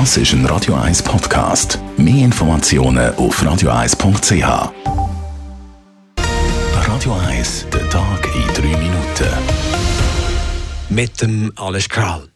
Das ist ein Radio 1 Podcast. Mehr Informationen auf radio1.ch. Radio 1, der Tag in drei Minuten. Mit dem Alles Kral.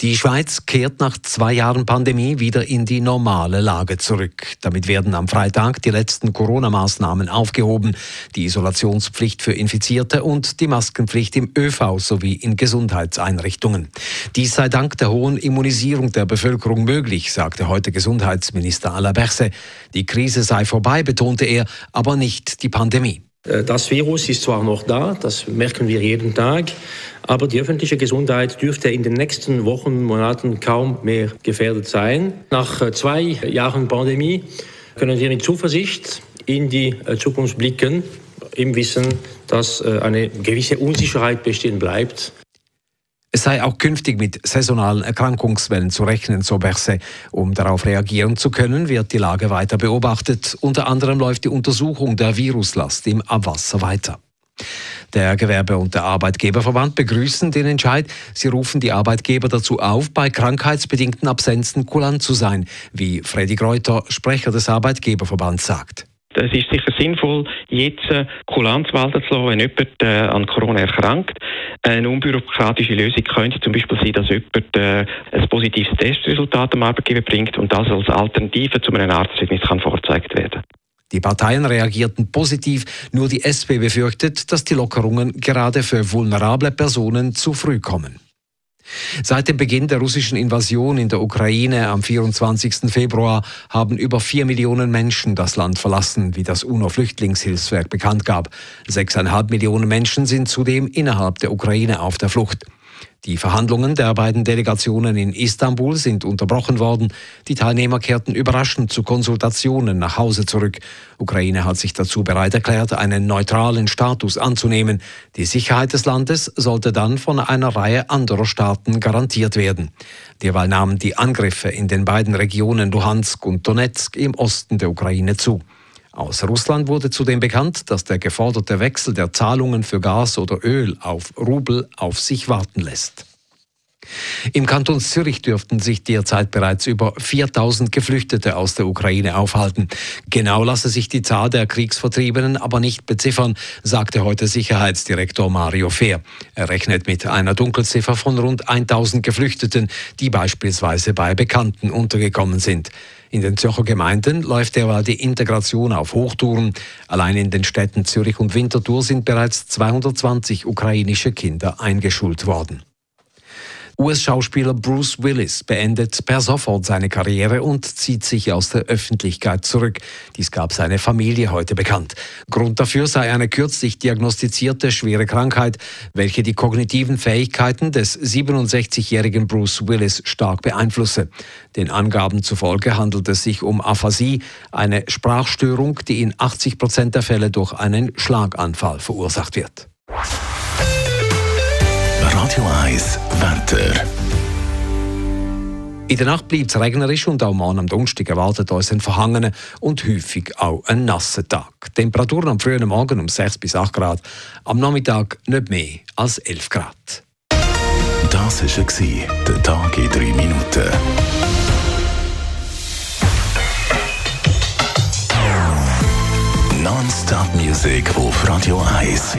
Die Schweiz kehrt nach zwei Jahren Pandemie wieder in die normale Lage zurück. Damit werden am Freitag die letzten Corona-Maßnahmen aufgehoben, die Isolationspflicht für Infizierte und die Maskenpflicht im ÖV sowie in Gesundheitseinrichtungen. Dies sei dank der hohen Immunisierung der Bevölkerung möglich, sagte heute Gesundheitsminister Alain Berset. Die Krise sei vorbei, betonte er, aber nicht die Pandemie. Äh, das Virus ist zwar noch da, das merken wir jeden Tag, aber die öffentliche Gesundheit dürfte in den nächsten Wochen, Monaten kaum mehr gefährdet sein. Nach äh, zwei Jahren Pandemie können wir mit Zuversicht in die äh, Zukunft blicken, im Wissen, dass eine gewisse Unsicherheit bestehen bleibt. Es sei auch künftig mit saisonalen Erkrankungswellen zu rechnen, so Berset. Um darauf reagieren zu können, wird die Lage weiter beobachtet. Unter anderem läuft die Untersuchung der Viruslast im Abwasser weiter. Der Gewerbe- und der Arbeitgeberverband begrüßen den Entscheid. Sie rufen die Arbeitgeber dazu auf, bei krankheitsbedingten Absenzen kulant zu sein, wie Freddy Greuter, Sprecher des Arbeitgeberverbands, sagt. Es ist sicher sinnvoll, jetzt äh, Kulanz walten zu lassen, wenn jemand äh, an Corona erkrankt. Eine unbürokratische Lösung könnte zum Beispiel sein, dass jemand äh, ein positives Testresultat am Arbeitgeber bringt und das als Alternative zu einem Arztzeugnis kann vorgezeigt werden. Die Parteien reagierten positiv, nur die SP befürchtet, dass die Lockerungen gerade für vulnerable Personen zu früh kommen. Seit dem Beginn der russischen Invasion in der Ukraine am 24. Februar haben über vier Millionen Menschen das Land verlassen, wie das UNO-Flüchtlingshilfswerk bekannt gab. Sechseinhalb Millionen Menschen sind zudem innerhalb der Ukraine auf der Flucht. Die Verhandlungen der beiden Delegationen in Istanbul sind unterbrochen worden. Die Teilnehmer kehrten überraschend zu Konsultationen nach Hause zurück. Ukraine hat sich dazu bereit erklärt, einen neutralen Status anzunehmen. Die Sicherheit des Landes sollte dann von einer Reihe anderer Staaten garantiert werden. Derweil nahmen die Angriffe in den beiden Regionen Luhansk und Donetsk im Osten der Ukraine zu. Aus Russland wurde zudem bekannt, dass der geforderte Wechsel der Zahlungen für Gas oder Öl auf Rubel auf sich warten lässt. Im Kanton Zürich dürften sich derzeit bereits über 4000 Geflüchtete aus der Ukraine aufhalten. Genau lasse sich die Zahl der Kriegsvertriebenen aber nicht beziffern, sagte heute Sicherheitsdirektor Mario Fehr. Er rechnet mit einer Dunkelziffer von rund 1000 Geflüchteten, die beispielsweise bei Bekannten untergekommen sind. In den Zürcher Gemeinden läuft derweil die Integration auf Hochtouren. Allein in den Städten Zürich und Winterthur sind bereits 220 ukrainische Kinder eingeschult worden. US-Schauspieler Bruce Willis beendet per sofort seine Karriere und zieht sich aus der Öffentlichkeit zurück. Dies gab seine Familie heute bekannt. Grund dafür sei eine kürzlich diagnostizierte schwere Krankheit, welche die kognitiven Fähigkeiten des 67-jährigen Bruce Willis stark beeinflusse. Den Angaben zufolge handelt es sich um Aphasie, eine Sprachstörung, die in 80 Prozent der Fälle durch einen Schlaganfall verursacht wird. Radio 1 Wetter. In der Nacht bleibt es regnerisch und auch morgen am Donnerstag erwartet uns ein verhangener und häufig auch ein nasser Tag. Temperaturen am frühen Morgen um 6 bis 8 Grad, am Nachmittag nicht mehr als 11 Grad. Das war der Tag in 3 Minuten. Non-Stop Music auf Radio 1.